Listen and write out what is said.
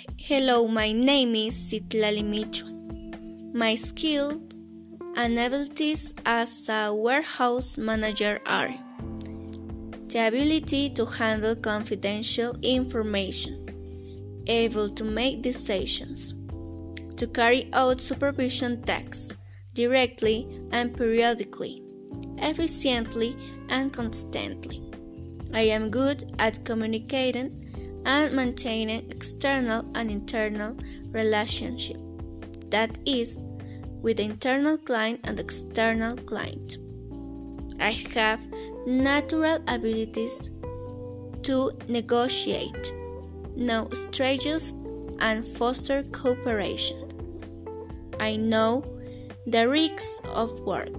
Hello, my name is Citlali Micho. My skills and abilities as a warehouse manager are the ability to handle confidential information, able to make decisions, to carry out supervision tasks directly and periodically, efficiently and constantly. I am good at communicating and maintaining external and internal relationship. That is, with the internal client and external client. I have natural abilities to negotiate, know strategies, and foster cooperation. I know the risks of work